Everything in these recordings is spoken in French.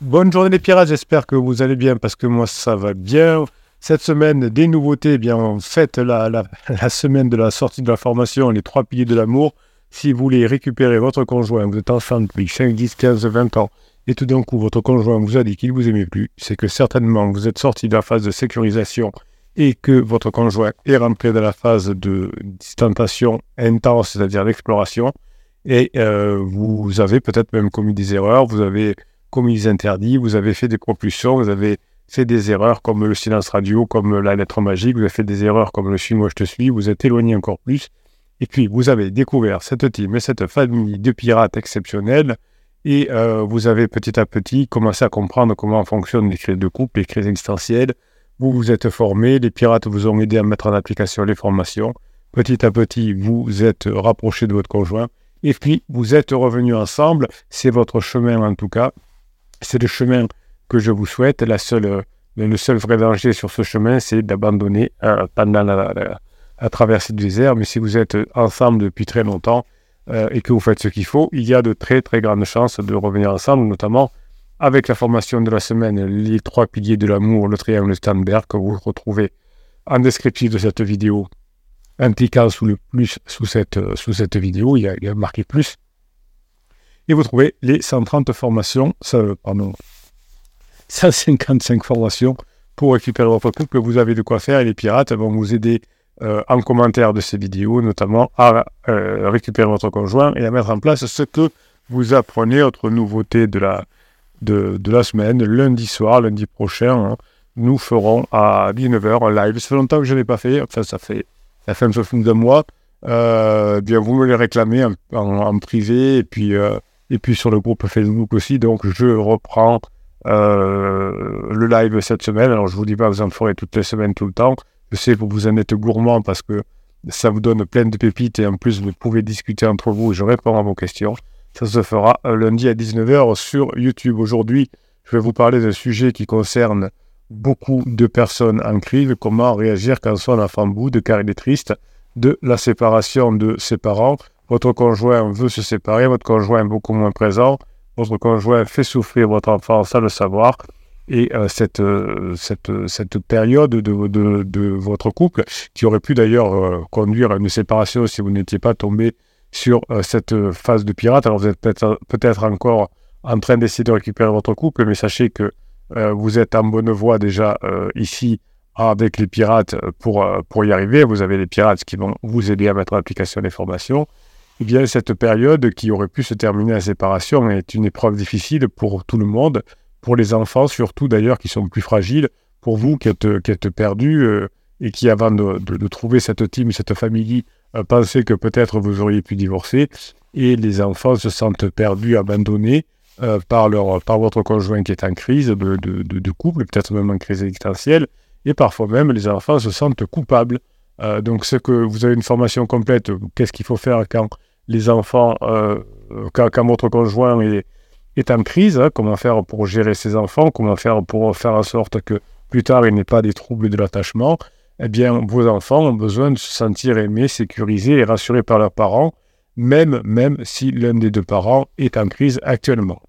Bonne journée les pirates, j'espère que vous allez bien parce que moi ça va bien. Cette semaine, des nouveautés, eh bien en fait la, la, semaine de la sortie de la formation, les trois piliers de l'amour. Si vous voulez récupérer votre conjoint, vous êtes ensemble depuis 5, 10, 15, 20 ans, et tout d'un coup votre conjoint vous a dit qu'il vous aimait plus, c'est que certainement vous êtes sorti de la phase de sécurisation et que votre conjoint est rentré dans la phase de distantation intense, c'est-à-dire l'exploration, et euh, vous avez peut-être même commis des erreurs, vous avez commis des interdits, vous avez fait des propulsions, vous avez fait des erreurs comme le silence radio, comme la lettre magique, vous avez fait des erreurs comme le suis-moi, je te suis, vous êtes éloigné encore plus. Et puis, vous avez découvert cette team et cette famille de pirates exceptionnels et euh, vous avez petit à petit commencé à comprendre comment fonctionnent les crises de couple, les crises existentielles. Vous vous êtes formé, les pirates vous ont aidé à mettre en application les formations. Petit à petit, vous êtes rapproché de votre conjoint et puis vous êtes revenus ensemble. C'est votre chemin en tout cas. C'est le chemin que je vous souhaite. La seule, le seul vrai danger sur ce chemin, c'est d'abandonner euh, pendant la, traversée du désert. Mais si vous êtes ensemble depuis très longtemps euh, et que vous faites ce qu'il faut, il y a de très très grandes chances de revenir ensemble, notamment avec la formation de la semaine, les trois piliers de l'amour, le triangle Sternberg, que vous retrouvez en descriptif de cette vidéo, impliquant sous le plus sous cette, vidéo, il il y a marqué plus. Et vous trouvez les 130 formations, pardon, 155 formations pour récupérer votre couple. Vous avez de quoi faire et les pirates vont vous aider euh, en commentaire de ces vidéos, notamment à euh, récupérer votre conjoint et à mettre en place ce que vous apprenez, autre nouveauté de la, de, de la semaine, lundi soir, lundi prochain. Hein, nous ferons à 19h un live. Ça fait longtemps que je ne l'ai pas fait, enfin ça fait, un peu de mois. Euh, bien, vous me les réclamez en, en privé et puis euh, et puis sur le groupe Facebook aussi. Donc, je reprends euh, le live cette semaine. Alors, je vous dis pas, vous en ferez toutes les semaines, tout le temps. Je sais que vous en êtes gourmand parce que ça vous donne plein de pépites et en plus, vous pouvez discuter entre vous et je réponds à vos questions. Ça se fera euh, lundi à 19h sur YouTube. Aujourd'hui, je vais vous parler d'un sujet qui concerne beaucoup de personnes en crise, comment réagir quand son enfant boude, car il est triste de la séparation de ses parents votre conjoint veut se séparer, votre conjoint est beaucoup moins présent, votre conjoint fait souffrir votre enfant sans le savoir. Et euh, cette, euh, cette, cette, période de, de, de, votre couple, qui aurait pu d'ailleurs euh, conduire à une séparation si vous n'étiez pas tombé sur cette phase de pirate, alors vous êtes peut-être peut encore en train d'essayer de récupérer votre couple, mais sachez que vous êtes en bonne voie déjà ici avec les pirates pour, pour y arriver. Vous avez les pirates qui vont vous aider à mettre en application les formations eh bien, cette période qui aurait pu se terminer en séparation est une épreuve difficile pour tout le monde, pour les enfants surtout d'ailleurs qui sont plus fragiles, pour vous qui êtes, perdus euh, et qui avant de, trouver cette team, cette famille, euh, pensaient que peut-être vous auriez pu divorcer, et les enfants se sentent perdus, abandonnés euh, par, leur, par votre conjoint qui est en crise de, de couple, peut-être même en crise existentielle, et parfois même les enfants se sentent coupables. donc, ce que vous avez une formation complète, qu'est-ce qu'il faut faire quand les enfants, euh, quand, votre conjoint est, en crise, hein, comment faire pour gérer ses enfants, comment faire pour faire en sorte que plus tard il n'ait pas des troubles de l'attachement, eh bien vos enfants ont besoin de se sentir aimés, sécurisés et rassurés par leurs parents, même, même si l'un des deux parents est en crise actuellement.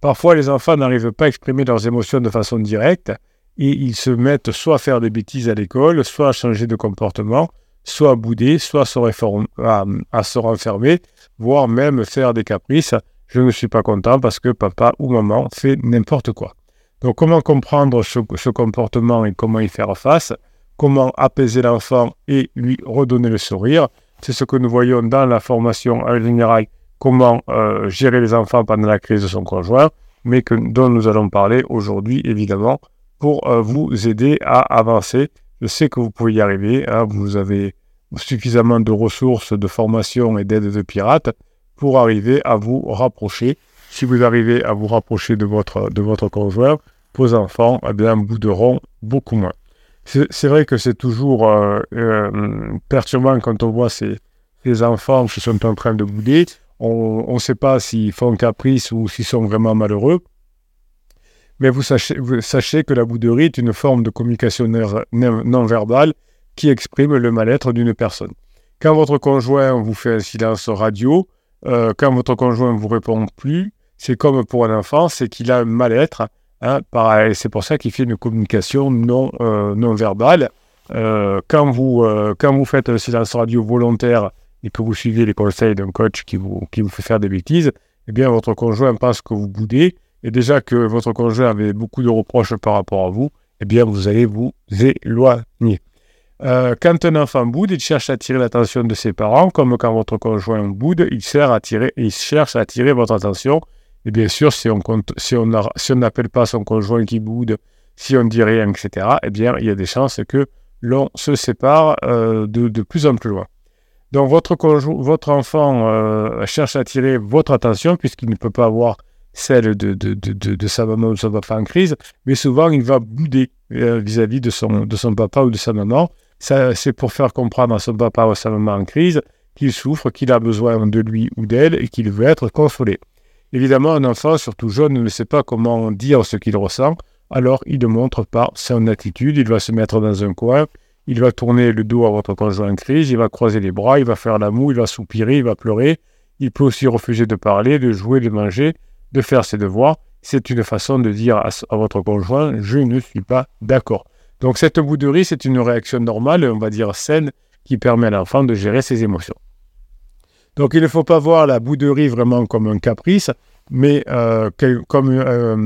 Parfois, les enfants n'arrivent pas à exprimer leurs émotions de façon directe et ils se mettent soit à faire des bêtises à l'école, soit à changer de comportement, soit bouder, soit à se, renfermer, voire même faire des caprices. Je ne suis pas content parce que papa ou maman fait n'importe quoi. Donc comment comprendre ce, comportement et comment y faire face? Comment apaiser l'enfant et lui redonner le sourire? C'est ce que nous voyons dans la formation en général, comment euh, gérer les enfants pendant la crise de son conjoint, mais dont nous allons parler aujourd'hui évidemment pour euh, vous aider à avancer. Je sais que vous pouvez y arriver, hein. vous avez suffisamment de ressources, de formation et d'aide de pirates pour arriver à vous rapprocher. Si vous arrivez à vous rapprocher de votre, de votre conjoint, vos enfants eh bouderont beaucoup moins. C'est vrai que c'est toujours euh, euh, perturbant quand on voit ces, ces, enfants qui sont en train de bouder. On ne sait pas s'ils font caprice ou s'ils sont vraiment malheureux. Mais vous sachez, que la bouderie est une forme de communication non verbale qui exprime le mal-être d'une personne. Quand votre conjoint vous fait un silence radio, euh, quand votre conjoint ne vous répond plus, c'est comme pour un enfant, c'est qu'il a un mal-être. Hein, c'est pour ça qu'il fait une communication non, euh, verbale. Euh, quand, vous, quand vous faites un silence radio volontaire et que vous suivez les conseils d'un coach qui vous, qui vous fait faire des bêtises, eh bien, votre conjoint pense que vous boudez. Et déjà que votre conjoint avait beaucoup de reproches par rapport à vous, eh bien, vous allez vous éloigner. Euh, quand un enfant boude, il cherche à attirer l'attention de ses parents, comme quand votre conjoint boude, il, sert à il cherche à attirer votre attention. Et bien sûr, si on si n'appelle pas son conjoint qui boude, si on ne dit rien, etc., eh bien, il y a des chances que l'on se sépare euh, de, de, plus en plus loin. Donc, votre, votre enfant euh, cherche à attirer votre attention puisqu'il ne peut pas avoir celle de, de, de, sa maman ou de son papa en crise, mais souvent il va bouder vis-à-vis de, son, de son papa ou de sa maman. C'est pour faire comprendre à son papa ou à sa maman en crise qu'il souffre, qu'il a besoin de lui ou d'elle et qu'il veut être consolé. Évidemment, un enfant, surtout jeune, ne sait pas comment dire ce qu'il ressent, alors il le montre par son attitude, il va se mettre dans un coin, il va tourner le dos à votre conjoint en crise, il va croiser les bras, il va faire la moue, il va soupirer, il va pleurer, il peut aussi refuser de parler, de jouer, de manger, de faire ses devoirs. C'est une façon de dire à, votre conjoint, je ne suis pas d'accord. Donc cette bouderie, c'est une réaction normale, on va dire saine, qui permet à l'enfant de gérer ses émotions. Donc il ne faut pas voir la bouderie vraiment comme un caprice, mais euh, comme euh,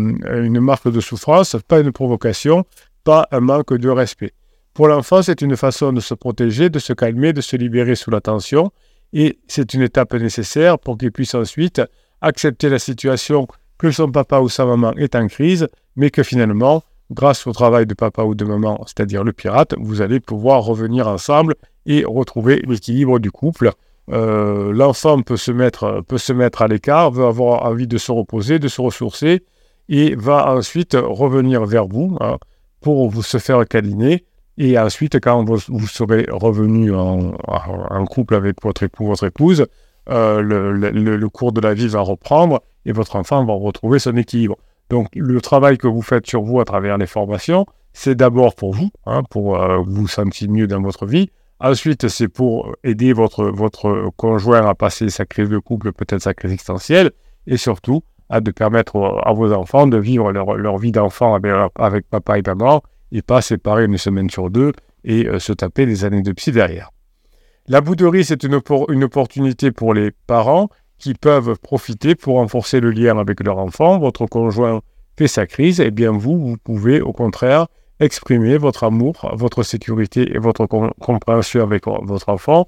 une marque de souffrance, pas une provocation, pas un manque de respect. Pour l'enfant, c'est une façon de se protéger, de se calmer, de se libérer sous la tension, et c'est une étape nécessaire pour qu'il puisse ensuite accepter la situation que son papa ou sa maman est en crise, mais que finalement, grâce au travail de papa ou de maman, c'est-à-dire le pirate, vous allez pouvoir revenir ensemble et retrouver l'équilibre du couple. Euh, l'enfant peut se mettre, peut se mettre à l'écart, veut avoir envie de se reposer, de se ressourcer, et va ensuite revenir vers vous hein, pour vous se faire câliner. Et ensuite, quand vous, serez revenu en, couple avec votre époux, votre épouse, euh, le cours de la vie va reprendre et votre enfant va retrouver son équilibre. Donc, le travail que vous faites sur vous à travers les formations, c'est d'abord pour vous, hein, pour euh, vous sentir mieux dans votre vie. Ensuite, c'est pour aider votre, conjoint à passer sa crise de couple, peut-être sa crise existentielle, et surtout à de permettre à vos enfants de vivre leur, vie d'enfant avec, papa et maman, et pas séparer une semaine sur deux et euh, se taper des années de psy derrière. La bouderie, c'est une, opportunité pour les parents qui peuvent profiter pour renforcer le lien avec leur enfant. Votre conjoint fait sa crise, et eh bien vous, vous pouvez au contraire exprimer votre amour, votre sécurité et votre compréhension avec votre enfant.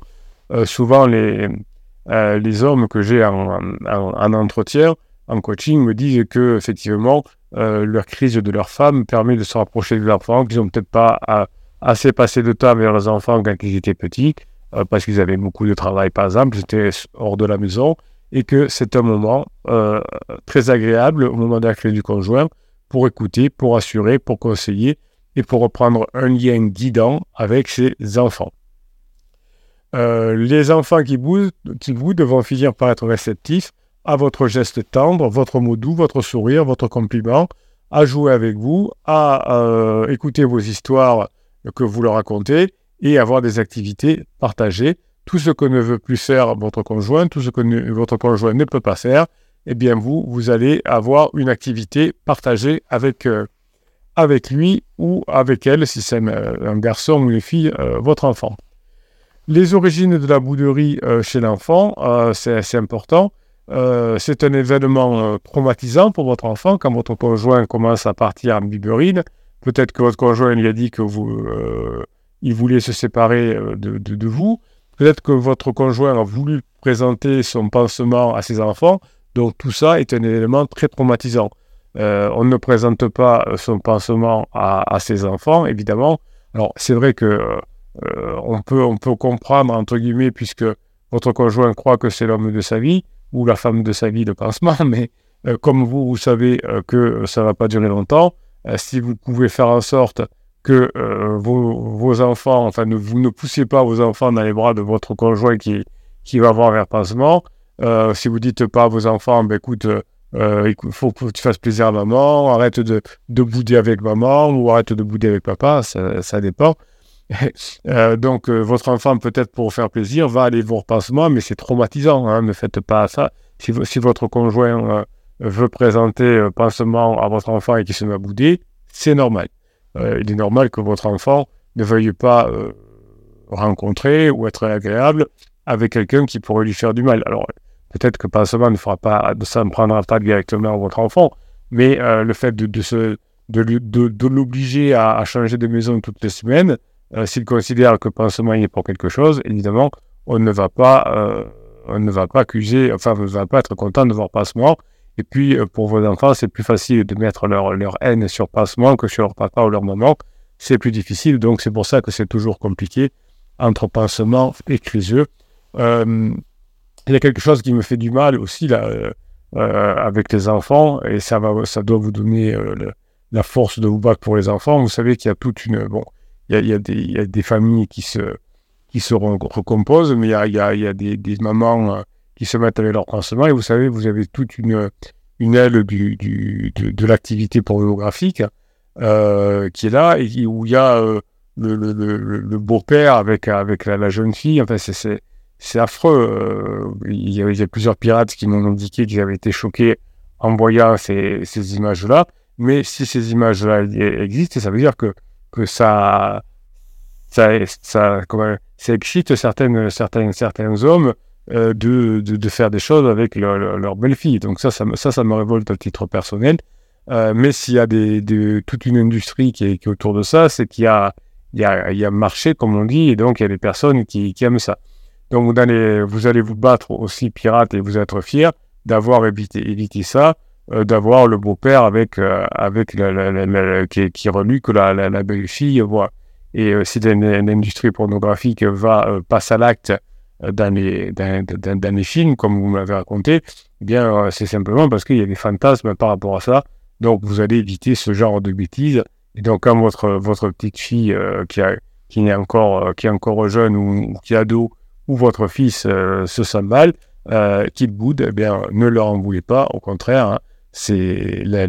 Euh, souvent, les, euh, les hommes que j'ai en, entretien, en coaching, me disent que effectivement, euh, leur crise de leur femme permet de se rapprocher de l'enfant, qu'ils n'ont peut-être pas assez passé de temps avec leurs enfants quand ils étaient petits, parce qu'ils avaient beaucoup de travail, par exemple, étaient hors de la maison, et que c'est un moment euh, très agréable au moment la du conjoint pour écouter, pour assurer, pour conseiller et pour reprendre un lien guidant avec ses enfants. Euh, les enfants qui boudent, qui vont finir par être réceptifs à votre geste tendre, votre mot doux, votre sourire, votre compliment, à jouer avec vous, à euh, écouter vos histoires que vous leur racontez et avoir des activités partagées tout ce que ne veut plus faire votre conjoint, tout ce que votre conjoint ne peut pas faire, eh bien vous, vous allez avoir une activité partagée avec, euh, avec lui ou avec elle, si c'est un garçon ou une fille, euh, votre enfant. Les origines de la bouderie euh, chez l'enfant, c'est assez important. c'est un événement traumatisant pour votre enfant quand votre conjoint commence à partir en biberine. Peut-être que votre conjoint lui a dit que vous, il voulait se séparer de, de vous. Peut-être que votre conjoint a voulu présenter son pansement à ses enfants, donc tout ça est un élément très traumatisant. Euh, on ne présente pas son pansement à, ses enfants, évidemment. Alors c'est vrai que euh, on, peut, on peut comprendre, entre guillemets, puisque votre conjoint croit que c'est l'homme de sa vie, ou la femme de sa vie, le pansement, mais euh, comme vous, vous savez que ça ne va pas durer longtemps, si vous pouvez faire en sorte que euh, vos, enfants, enfin, vous ne poussiez pas vos enfants dans les bras de votre conjoint qui, qui va avoir un pansement. Euh, si vous dites pas à vos enfants, ben, écoute, euh, il faut que tu fasses plaisir à maman, arrête de, de bouder avec maman ou arrête de bouder avec papa, ça, dépend. donc, votre enfant, peut-être pour faire plaisir, va aller voir pansement, mais c'est traumatisant. Hein, ne faites pas ça. Si, votre conjoint veut présenter pansement à votre enfant et qui se met à bouder, c'est normal. Il est normal que votre enfant ne veuille pas rencontrer ou être agréable avec quelqu'un qui pourrait lui faire du mal. Alors, peut-être que pansement ne fera pas, ça ne prendra pas directement votre enfant, mais le fait de, de se de, l'obliger à, changer de maison toutes les semaines, euh, s'il considère que pansement est pour quelque chose, évidemment, on ne va pas, euh, on ne va pas accuser, enfin, on ne va pas être content de voir pansement. Et puis, euh, pour vos enfants, c'est plus facile de mettre leur, leur haine sur pansement que sur leur papa ou leur maman. C'est plus difficile, donc c'est pour ça que c'est toujours compliqué entre pansement et criseux. il y a quelque chose qui me fait du mal aussi là, avec les enfants, et ça, va, ça doit vous donner la force de vous battre pour les enfants. Vous savez qu'il y a toute une. Bon, il y a, des, familles qui se, qui se recomposent, mais il y a, des, mamans euh, qui se mettent avec leur pansement. Et vous savez, vous avez toute une, une aile du, de, l'activité pornographique euh, qui est là, et où il y a euh, le, beau-père avec, avec la, jeune fille. Enfin, c'est affreux. il, y a, plusieurs pirates qui m'ont indiqué qu'ils avaient été choqués en voyant ces, ces images-là. Mais si ces images-là existent, ça veut dire que, que ça, ça, ça, ça excite certaines, certaines, certains hommes euh, de, de, faire des choses avec leur, belle-fille. Donc ça ça, ça, ça me révolte à titre personnel. Euh, mais s'il y a des, toute une industrie qui est, autour de ça, c'est qu'il y a, il y, a, il y a marché, comme on dit, et donc il y a des personnes qui, qui aiment ça. Donc vous allez, vous allez vous battre aussi pirate et vous être fier d'avoir évité, évité ça euh, d'avoir le beau-père avec, avec la, qui, qui que la, belle-fille voit. Et si l'industrie pornographique va passe à l'acte dans les, dans, dans, les films, comme vous m'avez raconté, eh bien, c'est simplement parce qu'il y a des fantasmes par rapport à ça. Donc, vous allez éviter ce genre de bêtises. Et donc, quand votre, votre petite fille qui, a, qui, est encore, qui est encore jeune ou, qui est ado, ou votre fils se sent mal, qu'il boude, eh bien, ne leur en voulez pas. Au contraire, hein, c'est le,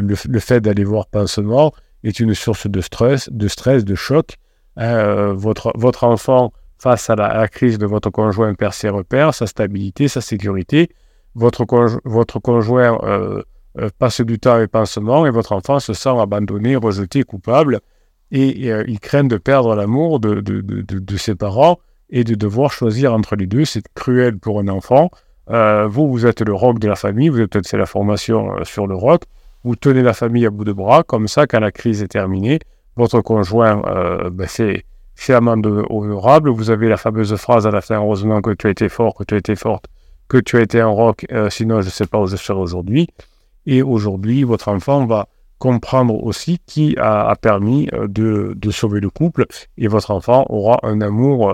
le, fait d'aller voir pansement est une source de stress, de stress, de choc. Hein, euh, votre, votre enfant, face à la, crise de votre conjoint, perd ses repères, sa stabilité, sa sécurité. Votre, conjoint euh, euh, passe du temps avec pansement et votre enfant se sent abandonné, rejeté, coupable. Et, il craint de perdre l'amour de, ses parents et de devoir choisir entre les deux. C'est cruel pour un enfant. Euh, vous, vous êtes le rock de la famille, vous êtes c'est la formation euh, sur le rock. Vous tenez la famille à bout de bras, comme ça, quand la crise est terminée, votre conjoint, euh, ben, c'est fièrement honorable. Vous avez la fameuse phrase à la fin, heureusement que tu as été fort, que tu as été forte, que tu as été un rock, sinon je ne sais pas où je serai aujourd'hui. Et aujourd'hui, votre enfant va comprendre aussi qui a, permis de, de, sauver le couple et votre enfant aura un amour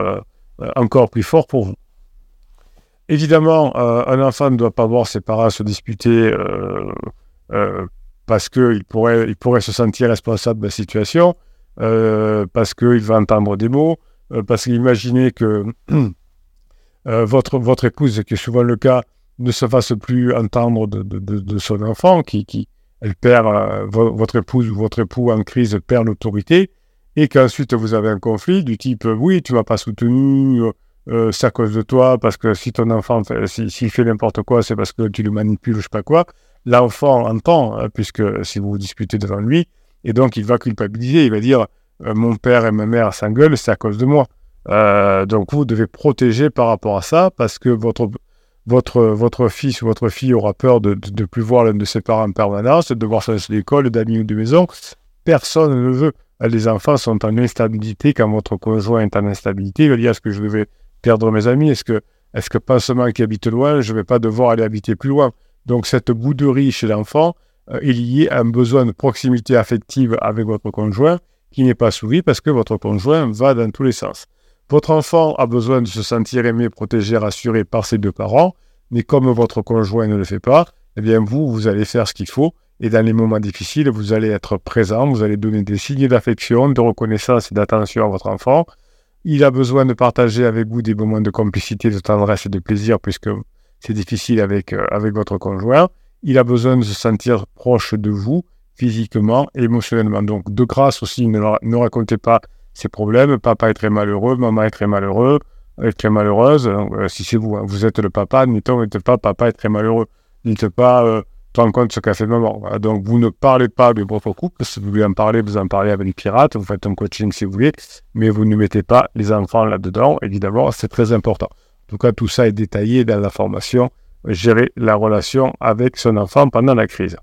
encore plus fort pour vous. Évidemment, euh, un enfant ne doit pas voir ses parents se disputer euh, euh, parce qu'il pourrait, pourrait se sentir responsable de la situation, parce qu'il va entendre des mots, parce qu'imaginez que votre, votre épouse, qui est souvent le cas, ne se fasse plus entendre de, son enfant, qui, qui elle perd, votre épouse ou votre époux en crise perd l'autorité, et qu'ensuite vous avez un conflit du type oui, tu m'as pas soutenu, euh, c'est à cause de toi, parce que si ton enfant, s'il fait n'importe quoi, c'est parce que tu le manipules ou je sais pas quoi. L'enfant entend, hein, puisque si vous vous disputez devant lui, et donc il va culpabiliser, il va dire euh, mon père et ma mère s'engueulent, c'est à cause de moi. Euh, donc vous devez protéger par rapport à ça, parce que votre, votre, votre fils ou votre fille aura peur de ne plus voir l'un de ses parents en permanence, de voir changer d'école, d'amis ou de maison. Personne ne veut. Les enfants sont en instabilité quand votre conjoint est en instabilité. Il va dire est-ce que je devais perdre mes amis? Est-ce que, est-ce que pas seulement qui habite loin, je ne vais pas devoir aller habiter plus loin? Donc cette bouderie chez l'enfant est liée à un besoin de proximité affective avec votre conjoint qui n'est pas souvi parce que votre conjoint va dans tous les sens. Votre enfant a besoin de se sentir aimé, protégé, rassuré par ses deux parents, mais comme votre conjoint ne le fait pas, eh bien vous, vous allez faire ce qu'il faut, et dans les moments difficiles, vous allez être présent, vous allez donner des signes d'affection, de reconnaissance et d'attention à votre enfant, il a besoin de partager avec vous des moments de complicité, de tendresse et de plaisir, puisque c'est difficile avec, euh, avec votre conjoint. Il a besoin de se sentir proche de vous, physiquement et émotionnellement. Donc, de grâce aussi, ne, ne racontez pas ses problèmes. Papa est très malheureux, maman est très malheureux, est très malheureuse. Euh, si c'est vous, hein, vous êtes le papa, n'êtes pas papa est très malheureux. Dites pas, te rends compte ce qu'a fait maman. Donc, vous ne parlez pas de votre couple. Si vous voulez en parler, vous en parlez avec les pirates. Vous faites un coaching si vous voulez. Mais vous ne mettez pas les enfants là-dedans. Évidemment, c'est très important. En tout cas, tout ça est détaillé dans la formation Gérer la relation avec son enfant pendant la crise.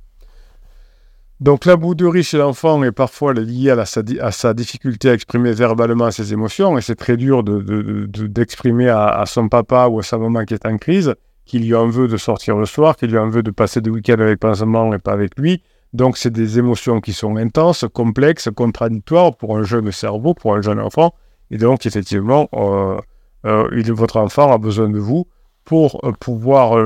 Donc la bouderie chez l'enfant est parfois liée à, sa, difficulté à exprimer verbalement ses émotions, et c'est très dur d'exprimer à, son papa ou à sa maman qui est en crise qu'il lui en veut de sortir le soir, qu'il lui en veut de passer des week-ends avec maman et pas avec lui. Donc c'est des émotions qui sont intenses, complexes, contradictoires pour un jeune cerveau, pour un jeune enfant. Et donc effectivement, euh, euh, votre enfant a besoin de vous pour euh, pouvoir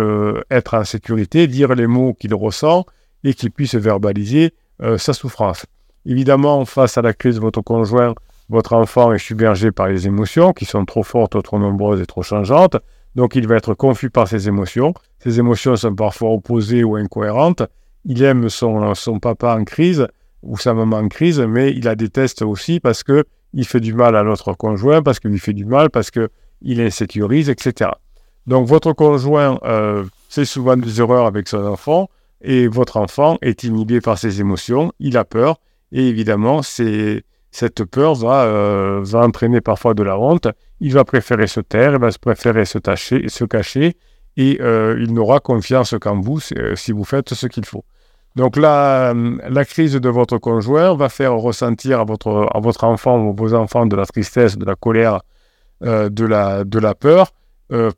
être en sécurité, dire les mots qu'il ressent et qu'il puisse verbaliser euh, sa souffrance. Évidemment, face à la crise de votre conjoint, votre enfant est submergé par les émotions qui sont trop fortes, trop nombreuses et trop changeantes. Donc il va être confus par ses émotions. Ces émotions sont parfois opposées ou incohérentes. Il aime son, papa en crise ou sa maman en crise, mais il la déteste aussi parce que il fait du mal à notre conjoint, parce qu'il lui fait du mal, parce qu'il insécurise, etc. Donc votre conjoint euh, fait souvent des erreurs avec son enfant et votre enfant est inhibé par ses émotions, il a peur, et évidemment, cette peur euh, va, entraîner parfois de la honte, il va préférer se taire, il va préférer se, se cacher, et euh, il n'aura confiance qu'en vous si vous faites ce qu'il faut. Donc la, crise de votre conjoint va faire ressentir à votre, enfant ou vos enfants de la tristesse, de la colère, de la peur,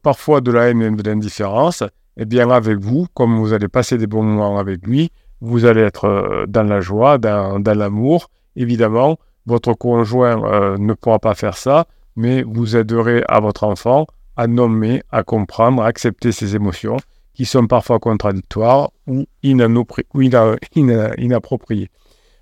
parfois de la haine et de l'indifférence, eh bien avec vous, comme vous allez passer des bons moments avec lui, vous allez être euh, dans la joie, dans, l'amour. Évidemment, votre conjoint euh, ne pourra pas faire ça, mais vous aiderez à votre enfant à nommer, à comprendre, à accepter ses émotions qui sont parfois contradictoires ou, inappropriées.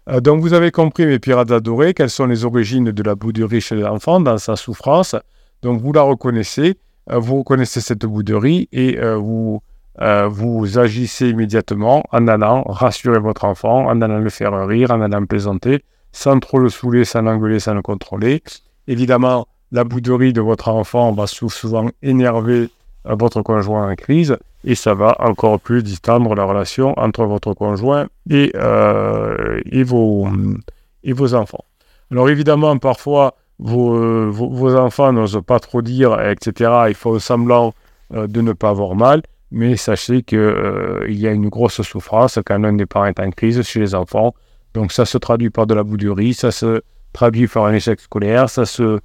Euh, donc vous avez compris, mes pirates adorés, quelles sont les origines de la bouderie chez l'enfant dans sa souffrance. Donc vous la reconnaissez euh, vous reconnaissez cette bouderie et euh, vous, euh, vous agissez immédiatement en allant rassurer votre enfant, en allant le faire rire, en allant plaisanter, sans trop le saouler, sans l'engueuler, sans le contrôler. Évidemment, la bouderie de votre enfant va souvent énerver votre conjoint en crise et ça va encore plus distendre la relation entre votre conjoint et, et, vos, et vos enfants. Alors évidemment, parfois, vos, vos, enfants n'osent pas trop dire, etc. Ils font semblant euh, de ne pas avoir mal, mais sachez qu'il euh, y a une grosse souffrance quand l'un des parents est en crise chez les enfants. Donc ça se traduit par de la bouderie, ça se traduit par un échec scolaire, ça se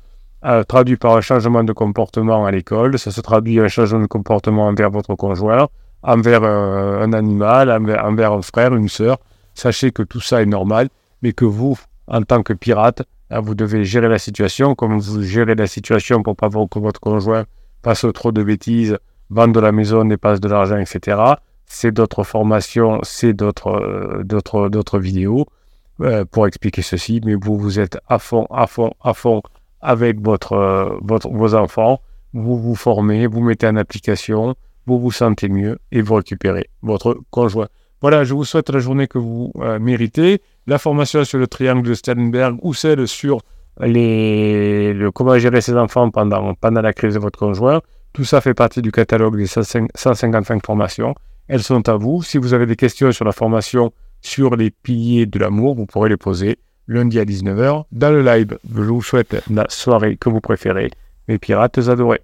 euh, traduit par un changement de comportement à l'école, ça se traduit un changement de comportement envers votre conjoint, envers un animal, envers, envers un frère, une sœur. Sachez que tout ça est normal, mais que vous, en tant que pirate, vous devez gérer la situation, comme vous gérez la situation pour pas voir que votre conjoint fasse trop de bêtises, vende de la maison, dépasse de l'argent, etc. C'est d'autres formations, c'est d'autres, euh, d'autres, d'autres vidéos euh, pour expliquer ceci, mais vous, vous êtes à fond, à fond, à fond avec votre, euh, votre, vos enfants, vous vous formez, vous mettez en application, vous vous sentez mieux et vous récupérez votre conjoint. Voilà, je vous souhaite la journée que vous euh, méritez. La formation sur le triangle de Stellenberg ou celle sur les, le, comment gérer ses enfants pendant, pendant la crise de votre conjoint. Tout ça fait partie du catalogue des 155 formations. Elles sont à vous. Si vous avez des questions sur la formation sur les piliers de l'amour, vous pourrez les poser lundi à 19h dans le live. Je vous souhaite la soirée que vous préférez, mes pirates adorés.